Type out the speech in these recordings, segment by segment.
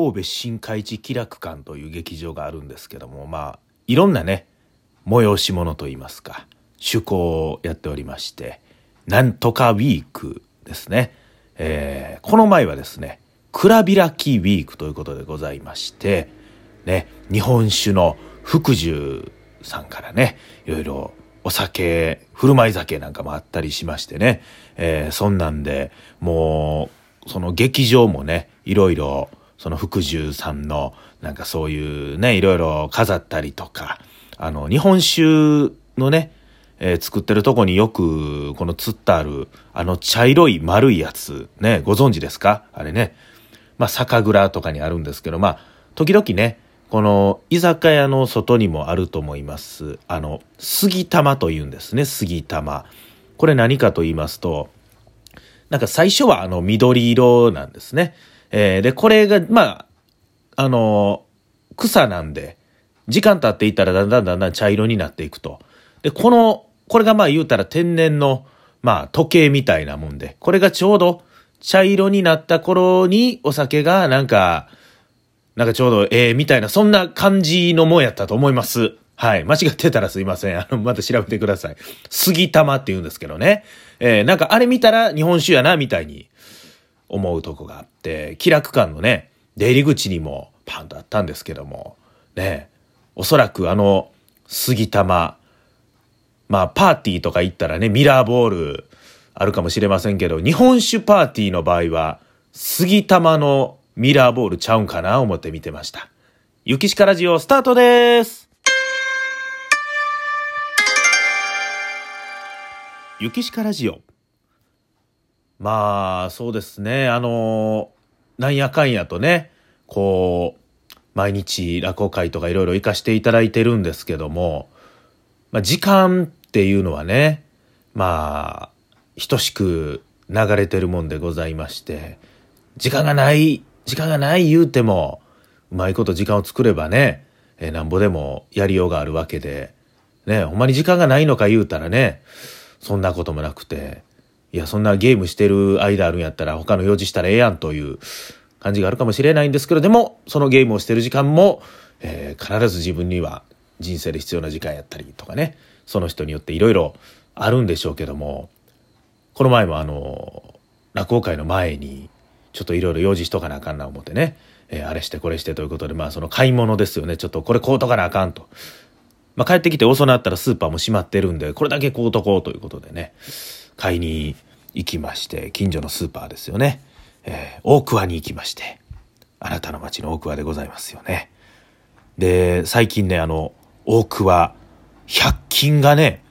神戸新海地気楽館という劇場があるんですけども、まあ、いろんなね、催し物といいますか、趣向をやっておりまして、なんとかウィークですね。えー、この前はですね、蔵開きウィークということでございまして、ね、日本酒の福寿さんからね、いろいろお酒、振る舞い酒なんかもあったりしましてね、えー、そんなんで、もう、その劇場もね、いろいろ、その福寿さんの、なんかそういうね、いろいろ飾ったりとか、あの、日本酒のね、えー、作ってるとこによく、この釣ってある、あの茶色い丸いやつ、ね、ご存知ですか？あれね。まあ、酒蔵とかにあるんですけど、まあ、時々ね、この居酒屋の外にもあると思います。あの、杉玉と言うんですね、杉玉。これ何かと言いますと、なんか最初はあの緑色なんですね。えー、で、これが、まあ、あの、草なんで、時間経っていったらだんだんだんだん茶色になっていくと。で、この、これがまあ言うたら天然の、まあ時計みたいなもんで、これがちょうど茶色になった頃にお酒がなんか、なんかちょうどええみたいな、そんな感じのもんやったと思います。はい。間違ってたらすいません。あの、また調べてください。杉玉って言うんですけどね。えー、なんかあれ見たら日本酒やな、みたいに思うとこがあって、気楽館のね、出入り口にもパンとあったんですけども、ね、おそらくあの、杉玉、まあ、パーティーとか行ったらね、ミラーボールあるかもしれませんけど、日本酒パーティーの場合は、杉玉のミラーボールちゃうんかな思って見てました。ゆきしかラジオスタートです。ゆきしかラジオ。まあ、そうですね。あの、なんやかんやとね、こう、毎日落語会とかいろいろ行かしていただいてるんですけども、まあ、時間っていうのはね、まあ、等しく流れてるもんでございまして、時間がない、時間がない言うても、うまいこと時間を作ればね、えー、なんぼでもやりようがあるわけで、ね、ほんまに時間がないのか言うたらね、そんなこともなくて、いや、そんなゲームしてる間あるんやったら他の用事したらええやんという感じがあるかもしれないんですけれど、も、そのゲームをしてる時間も、えー、必ず自分には人生で必要な時間やったりとかね、その人によっていろいろあるんでしょうけども、この前もあの、落語会の前に、ちょっといろいろ用事しとかなあかんな思ってね、えー、あれしてこれしてということで、まあその買い物ですよね、ちょっとこれ買うとかなあかんと。まあ帰ってきて遅なったらスーパーも閉まってるんで、これだけ買うとこうということでね、買いに行きまして、近所のスーパーですよね。えー、大桑に行きまして、あなたの町の大桑でございますよね。で、最近ね、あの、大桑、100均がね、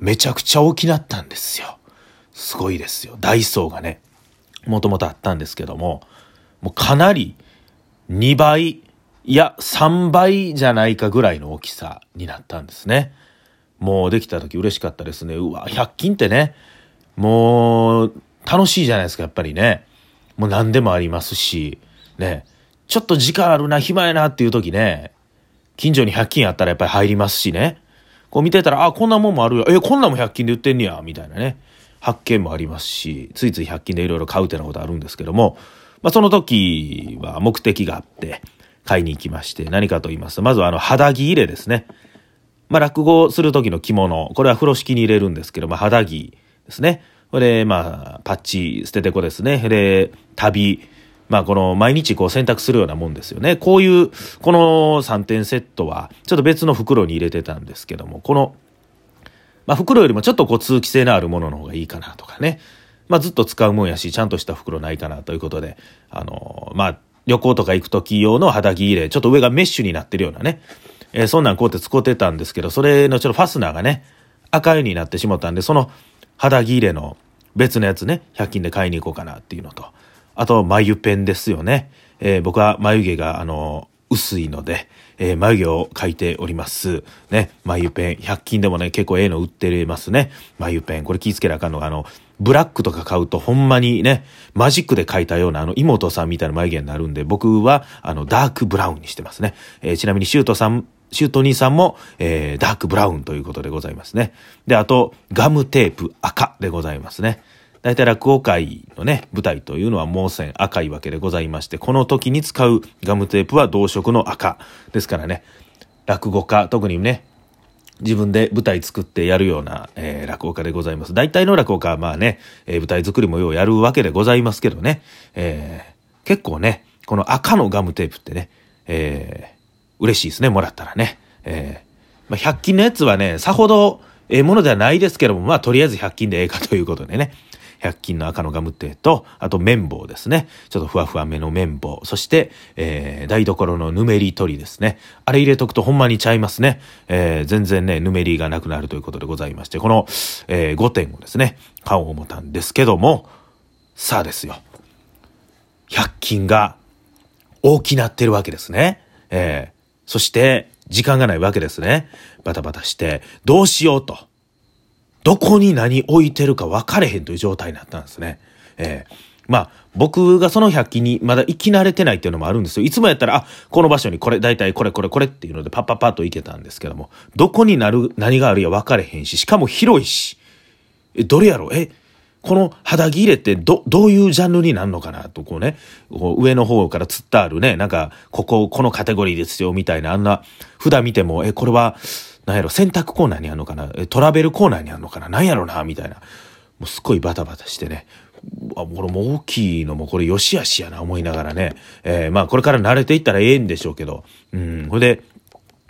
めちゃくちゃ大きなったんですよ。すごいですよ。ダイソーがね、もともとあったんですけども、もうかなり2倍、いや、3倍じゃないかぐらいの大きさになったんですね。もうできた時嬉しかったですね。うわ、百均ってね、もう、楽しいじゃないですか、やっぱりね。もう何でもありますし、ね。ちょっと時間あるな、暇やなっていう時ね、近所に100均あったらやっぱり入りますしね。こう見てたら、あ、こんなもんもあるよ。え、こんなんも100均で売ってんねや、みたいなね。発見もありますし、ついつい100均でいろいろ買うってなことあるんですけども、まあ、その時は目的があって、買いに行きまして、何かと言いますと、まずはあの、肌着入れですね。まあ、落語する時の着物、これは風呂敷に入れるんですけど、ま、肌着ですね。これ、まあ、パッチ、捨ててこですね。で、旅、まあ、この、毎日こう選択するようなもんですよね。こういう、この3点セットは、ちょっと別の袋に入れてたんですけども、この、まあ、袋よりもちょっとこう通気性のあるものの方がいいかなとかね。まあ、ずっと使うもんやし、ちゃんとした袋ないかなということで、あの、まあ、旅行とか行く時用の肌着入れ、ちょっと上がメッシュになってるようなね。えー、そんなんこうやって使ってたんですけど、それのちょっとファスナーがね、赤いになってしまったんで、その肌着入れの別のやつね、100均で買いに行こうかなっていうのと、あと、眉ペンですよね。えー、僕は眉毛が、あの、薄いので、えー、眉毛を描いております。ね、眉ペン。100均でもね、結構ええの売ってますね。眉ペン。これ気ぃつけなあかんのが、あの、ブラックとか買うとほんまにね、マジックで描いたようなあの妹さんみたいな眉毛になるんで、僕はあのダークブラウンにしてますね。えー、ちなみにシュートさんシュート兄さんも、えー、ダークブラウンということでございますね。で、あと、ガムテープ赤でございますね。大体落語会のね、舞台というのは毛線赤いわけでございまして、この時に使うガムテープは同色の赤。ですからね、落語家、特にね、自分で舞台作ってやるような、えー、落語家でございます。大体の落語家はまあね、えー、舞台作りもようやるわけでございますけどね、えー、結構ね、この赤のガムテープってね、えー、嬉しいですね、もらったらね。えー、まあ、100均のやつはね、さほど、ええものではないですけども、まあ、とりあえず100均でええかということでね。100均の赤のガムテーと、あと綿棒ですね。ちょっとふわふわめの綿棒。そして、えー、台所のぬめり取りですね。あれ入れとくとほんまにちゃいますね。えー、全然ね、ぬめりがなくなるということでございまして、この、えー、5点をですね、買おう思ったんですけども、さあですよ。100均が大きなってるわけですね。えー、そして、時間がないわけですね。バタバタして、どうしようと。どこに何置いてるか分かれへんという状態になったんですね。えー、まあ、僕がその100均にまだ行き慣れてないっていうのもあるんですよ。いつもやったら、あ、この場所にこれ、大体これこれこれっていうのでパッパッパッと行けたんですけども、どこになる、何があるや分かれへんし、しかも広いし、え、どれやろえ、この肌着入れってど、どういうジャンルになるのかなと、こうね、こう上の方から釣ってあるね、なんか、ここ、このカテゴリーですよ、みたいな、あんな、札見ても、え、これは、なんやろ、洗濯コーナーにあるのかなトラベルコーナーにあるのかななんやろなみたいな。もうすっごいバタバタしてね。あ、これも大きいのもこれ良し悪しやな思いながらね。えー、まあこれから慣れていったらええんでしょうけど。うん。これで、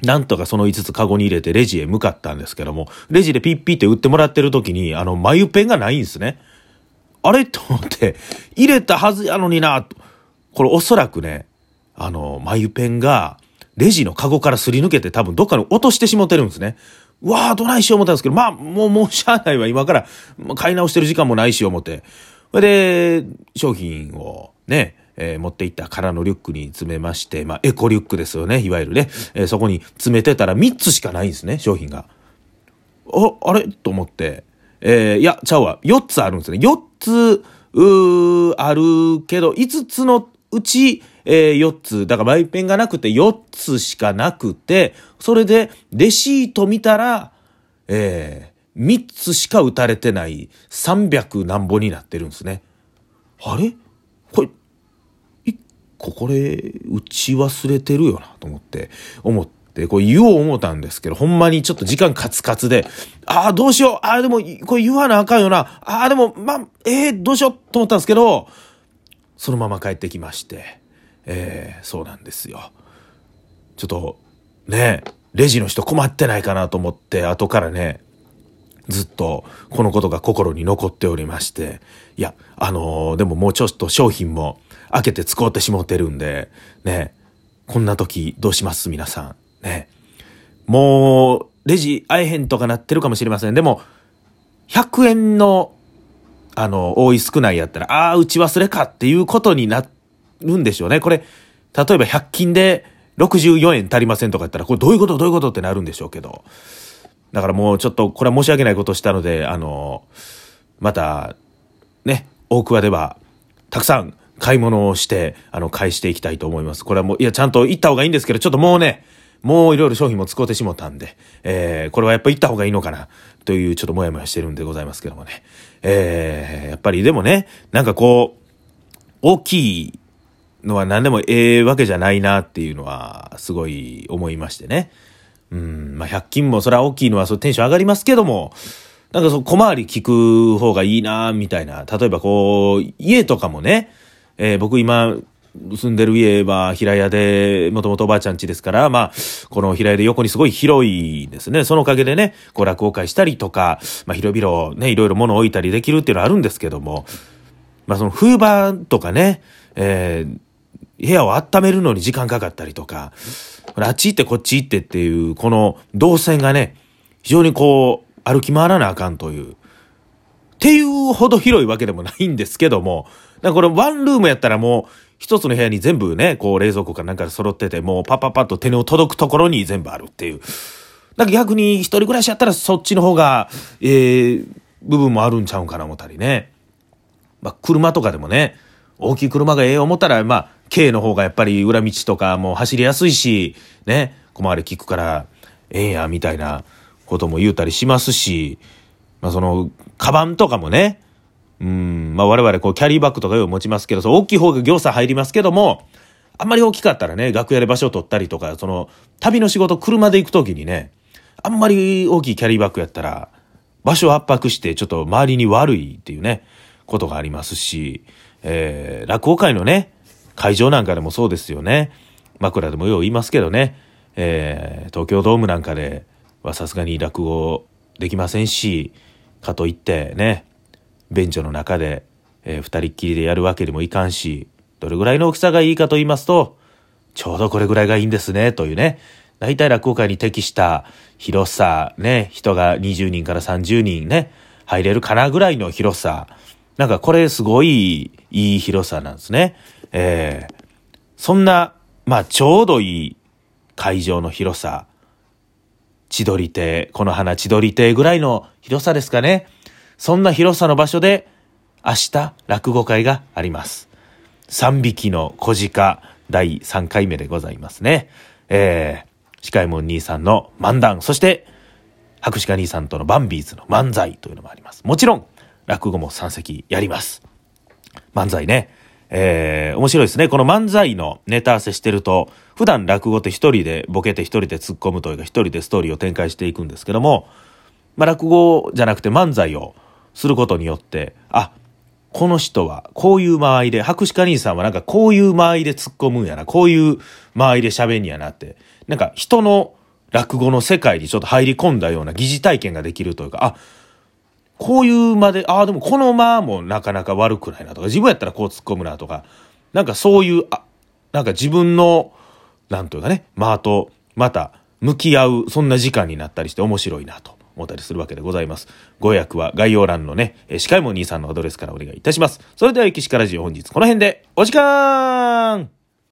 なんとかその5つカゴに入れてレジへ向かったんですけども、レジでピッピって売ってもらってる時に、あの、眉ペンがないんですね。あれ？と思って、入れたはずやのにな、これおそらくね、あの、眉ペンが、レジのカゴからすり抜けて多分どっかに落としてしもてるんですね。うわあ、どないしよう思ったんですけど、まあ、もう、もうしゃあないわ。今から、買い直してる時間もないし、思って。それで、商品をね、えー、持っていった空のリュックに詰めまして、まあ、エコリュックですよね、いわゆるね。えー、そこに詰めてたら3つしかないんですね、商品が。あ、あれ？と思って。えー、いや、ちゃうわ。4つあるんですね。4つ、うあるけど、5つのうち、えー、4つ。だからマイペンがなくて4つしかなくて、それでレシート見たら、えー、3つしか打たれてない300何本になってるんですね。あれ、これ打ち忘れてるよなと思って、思って、これ言おう思ったんですけど、ほんまにちょっと時間カツカツで、ああ、どうしよう。ああ、でも、これ言わなあかんよな。ああ、でも、ま、ええー、どうしようと思ったんですけど、そのまま帰ってきまして。えー、そうなんですよ。ちょっと、ね、レジの人困ってないかなと思って、後からね、ずっとこのことが心に残っておりまして、いや、あのー、でももうちょっと商品も開けて使ってしもってるんで、ね、こんな時どうします？皆さん。ね。もう、レジ会えへんとかなってるかもしれません。でも、100円の、あの、多い少ないやったら、ああ、打ち忘れかっていうことにな、るんでしょうね。これ、例えば100均で64円足りませんとか言ったら、これどういうこと？どういうこと？ってなるんでしょうけど。だからもうちょっと、これは申し訳ないことをしたので、あの、また、ね、大桑では、たくさん買い物をして、あの、返していきたいと思います。これはもう、いや、ちゃんと行った方がいいんですけど、ちょっともうね、もういろいろ商品も使ってしもたんで、えー、これはやっぱ行った方がいいのかな、というちょっともやもやしてるんでございますけどもね。えー、やっぱりでもね、なんかこう、大きいのは何でもええわけじゃないなっていうのはすごい思いましてね。うん、まあ100均もそれは大きいのはそテンション上がりますけども、なんかそう小回り聞く方がいいなみたいな。例えばこう、家とかもね、えー、僕今、住んでる家は平屋で、もともとおばあちゃん家ですから、まあ、この平屋で横にすごい広いですね。そのおかげでね、こう落語会したりとか、まあ広々ね、いろいろ物を置いたりできるっていうのはあるんですけども、まあその風場とかね、えー、部屋を温めるのに時間かかったりとか、あっち行ってこっち行ってっていう、この動線がね、非常にこう、歩き回らなあかんという。っていうほど広いわけでもないんですけども、だからこれワンルームやったらもう、一つの部屋に全部ね、こう冷蔵庫かなんか揃ってて、もうパッパッパッと手の届くところに全部あるっていう。なんか逆に一人暮らしやったらそっちの方が、ええー、部分もあるんちゃうんかな思ったりね。まあ、車とかでもね、大きい車がええ思ったら、まあ、K の方がやっぱり裏道とかも走りやすいし、ね、小回り聞くからええや、みたいなことも言うたりしますし、まあその、カバンとかもね、うん、まあ我々こうキャリーバッグとかよく持ちますけど、そ大きい方が行差入りますけども、あんまり大きかったらね、楽屋で場所を取ったりとか、その、旅の仕事車で行くときにね、あんまり大きいキャリーバッグやったら、場所を圧迫してちょっと周りに悪いっていうね、ことがありますし、えー、落語会のね、会場なんかでもそうですよね。枕でもよう言いますけどね、えー、東京ドームなんかではさすがに落語できませんし、かといってね、便所の中で、えー、二人っきりでやるわけにもいかんし、どれぐらいの大きさがいいかと言いますと、ちょうどこれぐらいがいいんですね、というね。大体落語会に適した広さ、ね、人が20人から30人ね、入れるかなぐらいの広さ。なんかこれすごいいい広さなんですね。えー、そんな、まあちょうどいい会場の広さ。千鳥亭、この花千鳥亭ぐらいの広さですかね。そんな広さの場所で明日落語会があります。三匹の小鹿第3回目でございますね。えー、司会門兄さんの漫談、そして、博士課兄さんとのバンビーズの漫才というのもあります。もちろん、落語も3席やります。漫才ね。えー、面白いですね。この漫才のネタ合わせしてると、普段落語って一人でボケて一人で突っ込むというか、一人でストーリーを展開していくんですけども、まあ、落語じゃなくて漫才をすることによって、あ、この人はこういう間合いで、博士課兄さんはなんかこういう間合いで突っ込むんやな、こういう間合いで喋んやなって、なんか人の落語の世界にちょっと入り込んだような疑似体験ができるというか、あ、こういう間で、ああ、でもこの間もなかなか悪くないなとか、自分やったらこう突っ込むなとか、なんかそういう、あ、なんか自分の、なんというかね、間とまた向き合う、そんな時間になったりして面白いなと。思ったりするわけでございます。ご予約は概要欄のね、司会も兄さんのアドレスからお願いいたします。それでは、駅しからじ本日この辺でお時間